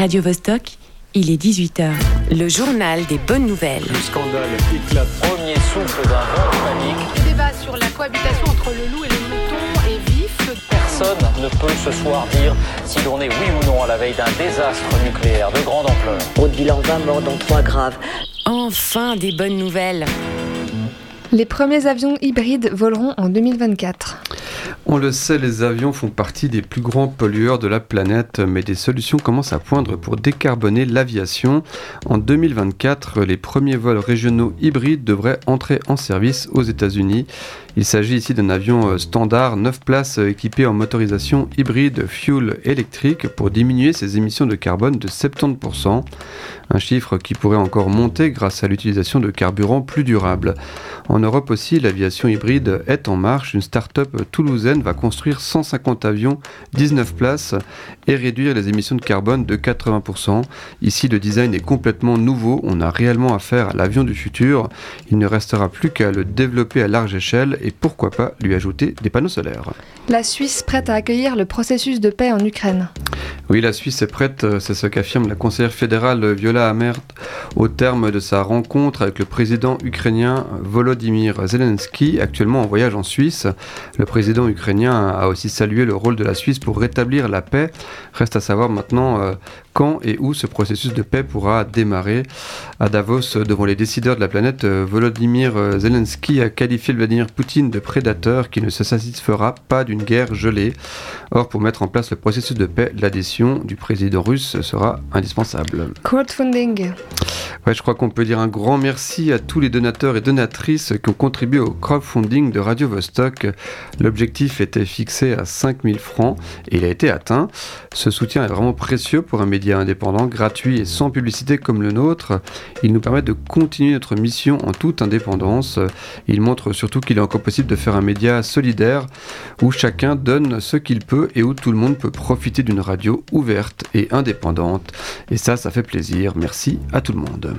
Radio Vostok, il est 18h. Le journal des bonnes nouvelles. Le scandale éclate. Premier souffle d'un vent de panique. Le débat sur la cohabitation entre le loup et le mouton est vif. Personne ne peut ce soir dire si l'on est oui ou non à la veille d'un désastre nucléaire de grande ampleur. Aude bilan 20 morts dont 3 graves. Enfin des bonnes nouvelles. Les premiers avions hybrides voleront en 2024. On le sait, les avions font partie des plus grands pollueurs de la planète, mais des solutions commencent à poindre pour décarboner l'aviation. En 2024, les premiers vols régionaux hybrides devraient entrer en service aux États-Unis. Il s'agit ici d'un avion euh, standard 9 places euh, équipé en motorisation hybride fuel électrique pour diminuer ses émissions de carbone de 70%, un chiffre qui pourrait encore monter grâce à l'utilisation de carburants plus durables. En Europe aussi, l'aviation hybride est en marche. Une start-up toulousaine va construire 150 avions 19 places et réduire les émissions de carbone de 80%. Ici, le design est complètement nouveau. On a réellement affaire à l'avion du futur. Il ne restera plus qu'à le développer à large échelle et pourquoi pas lui ajouter des panneaux solaires. La Suisse prête à accueillir le processus de paix en Ukraine. Oui, la Suisse est prête, c'est ce qu'affirme la conseillère fédérale Viola Amert au terme de sa rencontre avec le président ukrainien Volodymyr Zelensky, actuellement en voyage en Suisse. Le président ukrainien a aussi salué le rôle de la Suisse pour rétablir la paix. Reste à savoir maintenant euh, quand et où ce processus de paix pourra démarrer. À Davos, devant les décideurs de la planète, euh, Volodymyr Zelensky a qualifié Vladimir Poutine de prédateur qui ne se satisfera pas d'une guerre gelée. Or, pour mettre en place le processus de paix, du président russe sera indispensable. Crowdfunding. Ouais, je crois qu'on peut dire un grand merci à tous les donateurs et donatrices qui ont contribué au crowdfunding de Radio Vostok. L'objectif était fixé à 5000 francs et il a été atteint. Ce soutien est vraiment précieux pour un média indépendant, gratuit et sans publicité comme le nôtre. Il nous permet de continuer notre mission en toute indépendance. Il montre surtout qu'il est encore possible de faire un média solidaire où chacun donne ce qu'il peut et où tout le monde peut profiter d'une radio ouverte et indépendante. Et ça, ça fait plaisir. Merci à tout le monde.